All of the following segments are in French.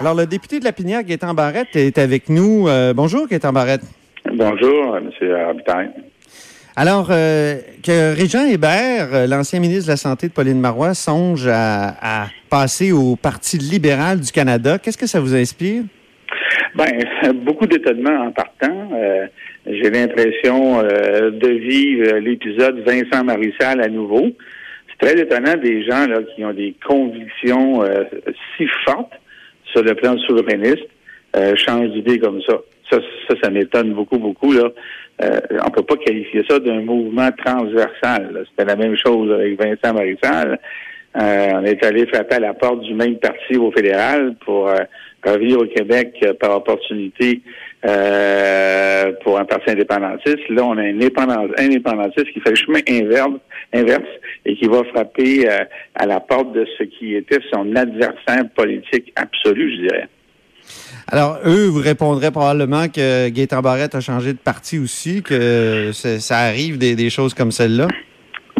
Alors, le député de la Pinière, Gaétan Barrette, est avec nous. Euh, bonjour, Gaétan Barrette. Bonjour, M. Arbitaire. Alors, euh, que Régent Hébert, euh, l'ancien ministre de la Santé de Pauline Marois, songe à, passer au Parti libéral du Canada, qu'est-ce que ça vous inspire? Ben, beaucoup d'étonnement en partant. J'ai l'impression de vivre l'épisode Vincent Marissal à nouveau. C'est très étonnant des gens là, qui ont des convictions si fortes sur le plan souverainiste euh, change d'idée comme ça. Ça, ça, ça m'étonne beaucoup, beaucoup. Là. Euh, on peut pas qualifier ça d'un mouvement transversal. C'était la même chose avec Vincent Marissal. Euh, on est allé frapper à la porte du même parti au fédéral pour euh, revenir au Québec euh, par opportunité pour un parti indépendantiste. Là, on a un indépendantiste qui fait le chemin inverse, inverse et qui va frapper à la porte de ce qui était son adversaire politique absolu, je dirais. Alors, eux vous répondraient probablement que Gaétan Barrette a changé de parti aussi, que ça arrive des, choses comme celle-là?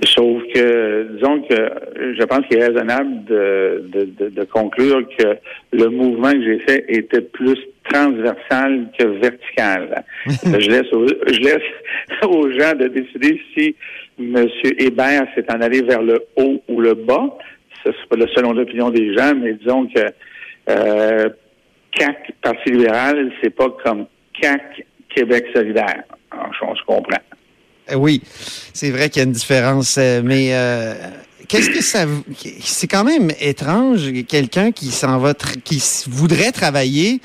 Sauf que, disons que je pense qu'il est raisonnable de, conclure que le mouvement que j'ai fait était plus transversal que vertical. je laisse aux, je laisse aux gens de décider si M. Hébert s'est en allé vers le haut ou le bas. Ce n'est pas selon l'opinion des gens, mais disons que euh, CAC Parti libéral, c'est pas comme CAC Québec solidaire. on se comprend. Euh, oui, c'est vrai qu'il y a une différence, euh, mais euh, qu'est-ce que ça c'est quand même étrange quelqu'un qui s'en va qui voudrait travailler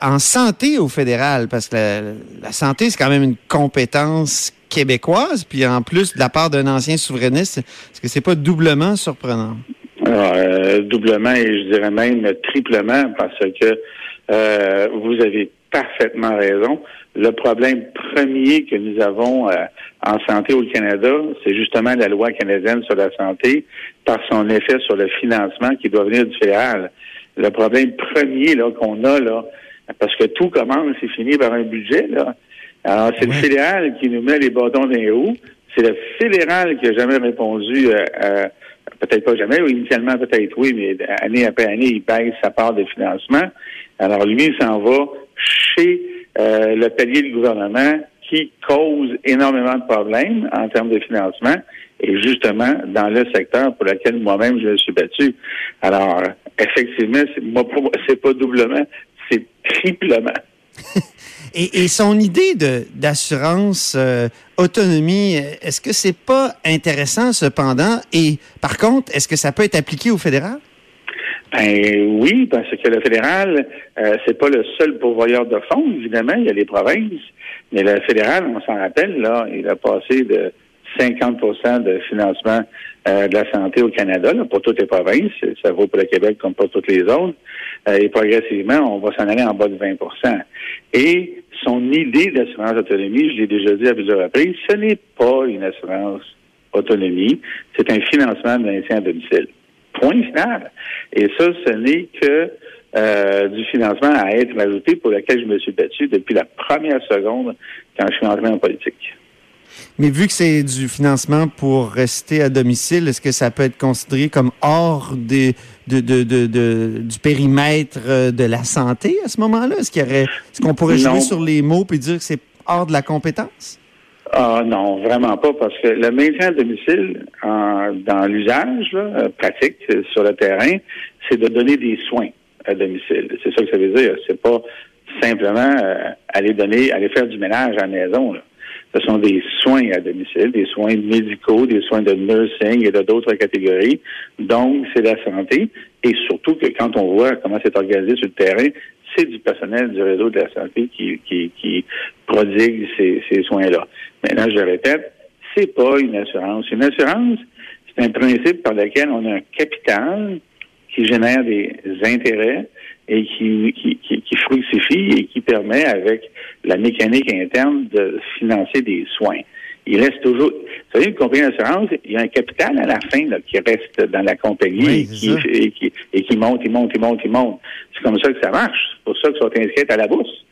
en santé au fédéral parce que la, santé c'est quand même une compétence québécoise puis en plus de la part d'un ancien souverainiste, est-ce que c'est pas doublement surprenant? Euh, doublement et je dirais même triplement parce que vous avez parfaitement raison. Le problème premier que nous avons euh, en santé au Canada, c'est justement la loi canadienne sur la santé par son effet sur le financement qui doit venir du fédéral. Le problème premier là qu'on a là, parce que tout commence et finit par un budget là. Alors c'est le fédéral qui nous met les bâtons dans les roues. C'est le fédéral qui a jamais répondu à peut-être pas jamais, ou initialement peut-être oui, mais année après année, il baisse sa part de financement. Alors lui, il s'en va chez euh, le palier du gouvernement qui cause énormément de problèmes en termes de financement et justement dans le secteur pour lequel moi-même je me suis battu. Alors, effectivement, c'est pas doublement, c'est triplement. Et, son idée d'assurance euh, autonomie, est-ce que c'est pas intéressant cependant? Et par contre, est-ce que ça peut être appliqué au fédéral? Ben oui, parce que le fédéral, euh, c'est pas le seul pourvoyeur de fonds, évidemment, il y a les provinces, mais le fédéral, on s'en rappelle, là, il a passé de 50% de financement euh, de la santé au Canada, là, pour toutes les provinces. Ça vaut pour le Québec comme pour toutes les autres. Euh, et progressivement, on va s'en aller en bas de 20% Et son idée d'assurance autonomie, je l'ai déjà dit à plusieurs reprises, ce n'est pas une assurance autonomie, c'est un financement de maintien à domicile. Point final. Et ça, ce n'est que euh, du financement à être ajouté pour lequel je me suis battu depuis la première seconde quand je suis entré en politique. Mais vu que c'est du financement pour rester à domicile, est-ce que ça peut être considéré comme hors des, de, de, de, du périmètre euh, de la santé à ce moment-là? Est-ce qu'il y aurait, est-ce qu'on pourrait jouer sur les mots et dire que c'est hors de la compétence? Ah non, vraiment pas, parce que le maintien à domicile, dans l'usage euh, pratique euh, sur le terrain, c'est de donner des soins à domicile. C'est ça que ça veut dire. C'est pas simplement aller donner, aller faire du ménage à la maison. Là. Ce sont des soins à domicile, des soins médicaux, des soins de nursing et d'autres catégories. Donc, c'est la santé. Et surtout que quand on voit comment c'est organisé sur le terrain, c'est du personnel du réseau de la santé qui, qui, prodigue ces, ces soins-là. Maintenant, je répète, c'est pas une assurance. Une assurance, c'est un principe par lequel on a un capital qui génère des intérêts et qui, qui, qui, fructifie et qui permet, avec la mécanique interne, de financer des soins. Il reste toujours. Vous savez, une compagnie d'assurance, il y a un capital à la fin là, qui reste dans la compagnie et, qui, et, qui, et, qui, monte, il monte, il monte, il monte. C'est comme ça que ça marche. Pour ça qu'ils sont inscrits à la bourse.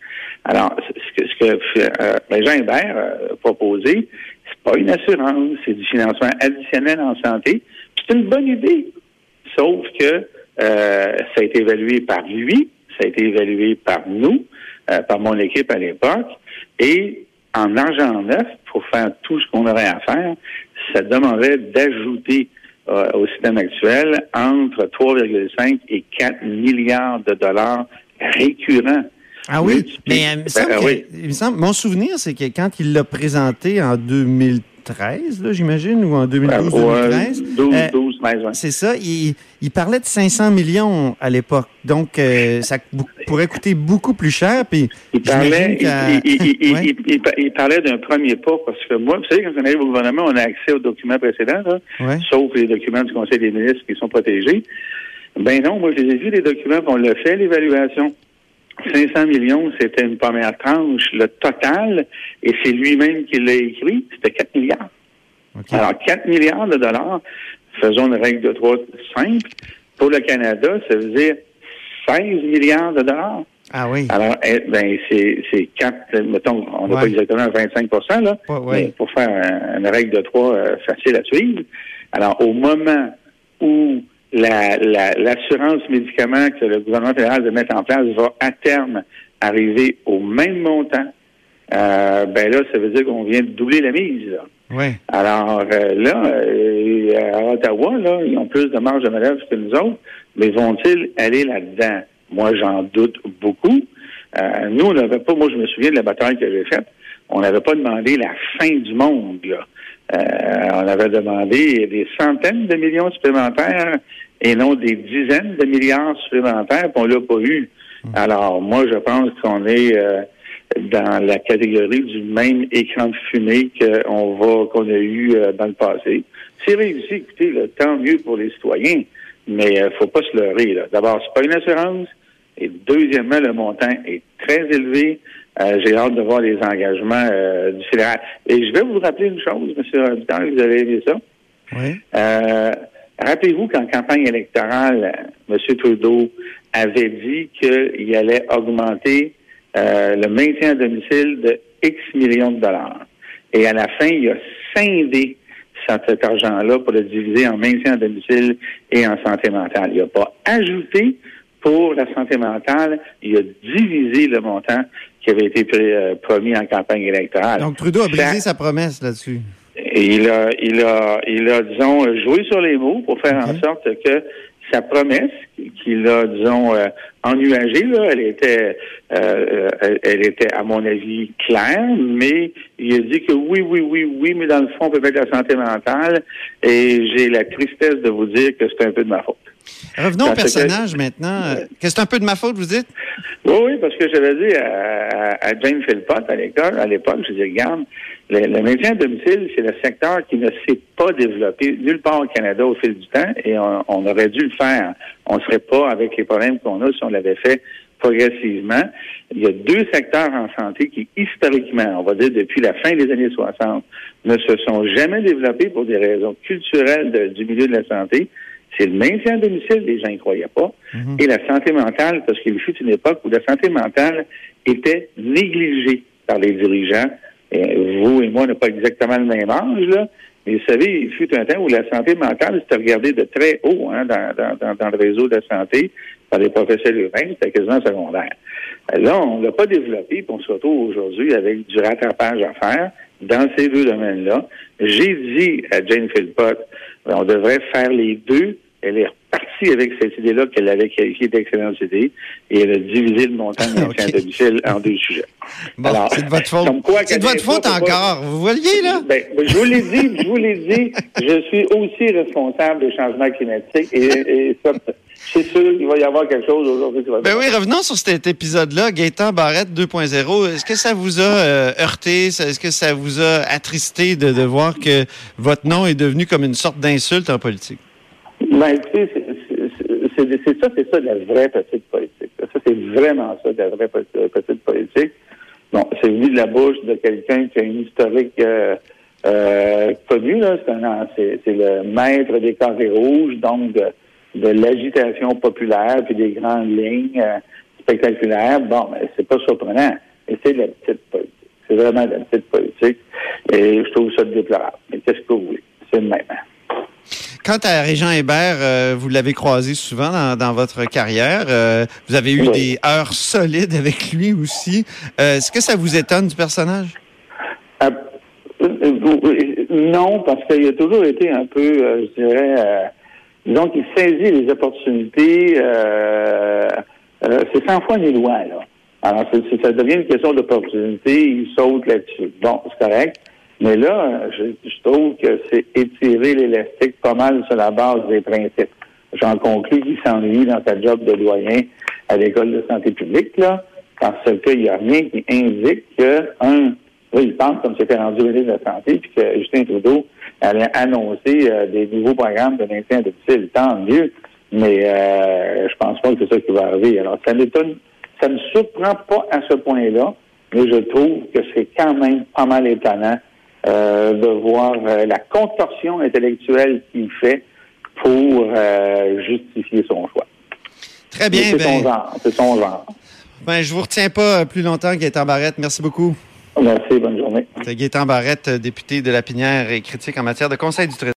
Alors, ce que, ce Hébert a proposé, c'est pas une assurance, c'est du financement additionnel en santé. C'est une bonne idée. Sauf que euh, ça a été évalué par lui, Ça a été évalué par nous, euh, par mon équipe à l'époque. Et en argent neuf, pour faire tout ce qu'on aurait à faire, ça demanderait d'ajouter euh, au système actuel entre 3,5 et 4 milliards de dollars récurrents. Ah oui, mais il me, semble ben, il me semble, mon souvenir, c'est que quand il l'a présenté en 2000 2013, j'imagine, ou en 2012-2013. 12, 12, C'est ça. Il, parlait de 500 millions à l'époque. Donc, euh, ça pourrait coûter beaucoup plus cher. Puis il, parlait, il, parlait d'un premier pas parce que moi, vous savez, quand on arrive au gouvernement, on a accès aux documents précédents, sauf les documents du Conseil des ministres qui sont protégés. Ben non, moi, je les ai vus, les documents, on l'a fait, l'évaluation. 500 millions, c'était une première tranche. Le total, et c'est lui-même qui l'a écrit, c'était 4 milliards. Alors, 4 milliards de dollars, faisons une règle de 3 simple. Pour le Canada, ça veut dire 16 milliards de dollars. Ah oui. Alors, eh, ben, c'est 4, mettons, on n'a pas exactement 25% là, mais pour faire une règle de 3 euh, facile à suivre. Alors, au moment où l'assurance la, médicaments que le gouvernement fédéral de mettre en place va à terme arriver au même montant, euh, ben là, ça veut dire qu'on vient de doubler la mise. Oui. Alors euh, là, euh, à Ottawa, là, ils ont plus de marge de manœuvre que nous autres, mais vont-ils aller là-dedans? Moi, j'en doute beaucoup. nous, on n'avait pas, moi je me souviens de la bataille que j'ai faite, on n'avait pas demandé la fin du monde. Là. on avait demandé des centaines de millions supplémentaires et non des dizaines de milliards supplémentaires, puis on l'a pas eu. Hmm. Alors, moi, je pense qu'on est euh, dans la catégorie du même écran de fumée qu'on va qu'on a eu euh, dans le passé. C'est réussi, écoutez, là, tant mieux pour les citoyens, mais euh, faut pas se leurrer. D'abord, c'est pas une assurance, et deuxièmement, le montant est très élevé. J'ai hâte de voir les engagements du fédéral. Et je vais vous rappeler une chose, M. Robitaille, vous avez vu ça. Oui. Rappelez-vous qu'en campagne électorale, M. Trudeau avait dit qu'il allait augmenter euh, le maintien à domicile de X millions de dollars. Et à la fin, il a scindé cet argent-là pour le diviser en maintien à domicile et en santé mentale. Il n'a pas ajouté pour la santé mentale, il a divisé le montant qui avait été euh, promis en campagne électorale. Donc Trudeau a brisé sa promesse là-dessus. Il a, il a, il a, disons, joué sur les mots pour faire en sorte que sa promesse, qu'il a, disons, euh, ennuagée, là, elle était, euh, elle, était, à mon avis, claire, mais il a dit que oui, oui, oui, oui, mais dans le fond, peut-être la santé mentale, et j'ai la tristesse de vous dire que c'est un peu de ma faute. Revenons au personnage maintenant. Que c'est un peu de ma faute, vous dites? Oui, oui, parce que j'avais dit à, à, Jane Philpott à l'école, à l'époque, je dis, regarde, le, maintien à domicile, c'est le secteur qui ne s'est pas développé nulle part au Canada au fil du temps et on, aurait dû le faire. On ne serait pas avec les problèmes qu'on a si on l'avait fait progressivement. Il y a deux secteurs en santé qui, historiquement, on va dire depuis la fin des années 60, ne se sont jamais développés pour des raisons culturelles du milieu de la santé. C'est le maintien à domicile, les gens n'y croyaient pas, mhm. et la santé mentale, parce qu'il fut une époque où la santé mentale était négligée par les dirigeants vous et moi, on n'a pas exactement le même âge, là. Mais vous savez, il fut un temps où la santé mentale, c'était regardé de très haut hein, dans, le réseau de la santé par les professeurs urbains, c'était quasiment secondaire. Là, on ne l'a pas développé, puis on se retrouve aujourd'hui avec du rattrapage à faire dans ces deux domaines-là. J'ai dit à Jane Philpott, on devrait faire les deux. Elle est partie avec cette idée-là qu'elle avait qualifiée d'excellente idée et elle a divisé le montant de maintien à domicile en deux sujets. Bon, c'est de votre faute. C'est de votre faute encore. Vous voyez, là? Ben, je vous l'ai dit, je vous l'ai dit, je suis aussi responsable des changements climatiques et, et ça, c'est sûr qu'il va y avoir quelque chose aujourd'hui qui va Ben oui, revenons sur cet épisode-là, Gaëtan Barrette 2.0. Est-ce que ça vous a euh, heurté? Est-ce que ça vous a attristé de, de voir que votre nom est devenu comme une sorte d'insulte en politique? Ben, écoutez, c'est ça, c'est ça de la vraie petite politique. Ça, c'est vraiment ça de la vraie petite politique. Bon, c'est venu de la bouche de quelqu'un qui a une historique euh, euh, connue. C'est le maître des carrés rouges, donc de, de l'agitation populaire, puis des grandes lignes euh, spectaculaires. Bon, mais c'est pas surprenant. Mais c'est de la petite politique. C'est vraiment de la petite politique. Et je trouve ça déplorable. Mais qu'est-ce que vous voulez? C'est le même. Quant à Régent Hébert, euh, vous l'avez croisé souvent dans, votre carrière. Euh, vous avez eu des heures solides avec lui aussi. Est-ce que ça vous étonne du personnage? non, parce qu'il a toujours été un peu, je dirais, donc il saisit les opportunités. c'est sans foi ni loi, là. Alors, ça devient une question d'opportunité, il saute là-dessus. Bon, c'est correct. Mais là, je, trouve que c'est étirer l'élastique pas mal sur la base des principes. J'en conclus qu'il s'ennuie dans sa job de doyen à l'école de santé publique, là, parce qu'il n'y a rien qui indique que, un, il pense comme c'était rendu ministre de la Santé, puis que Justin Trudeau allait annoncer euh, des nouveaux programmes de maintien de domicile. Tant mieux, mais euh, je pense pas que c'est ça qui va arriver. Alors, ça m'étonne, ça me surprend pas à ce point-là, mais je trouve que c'est quand même pas mal étonnant euh, de voir euh, la contorsion intellectuelle qu'il fait pour euh, justifier son choix. Très bien. C'est son ben- genre. C'est son genre. Ben, je vous retiens pas plus longtemps, Gaétan Barrette. Merci beaucoup. Merci, bonne journée. Gaétan Barrette, député de la Pinière et critique en matière de conseil du Trésor.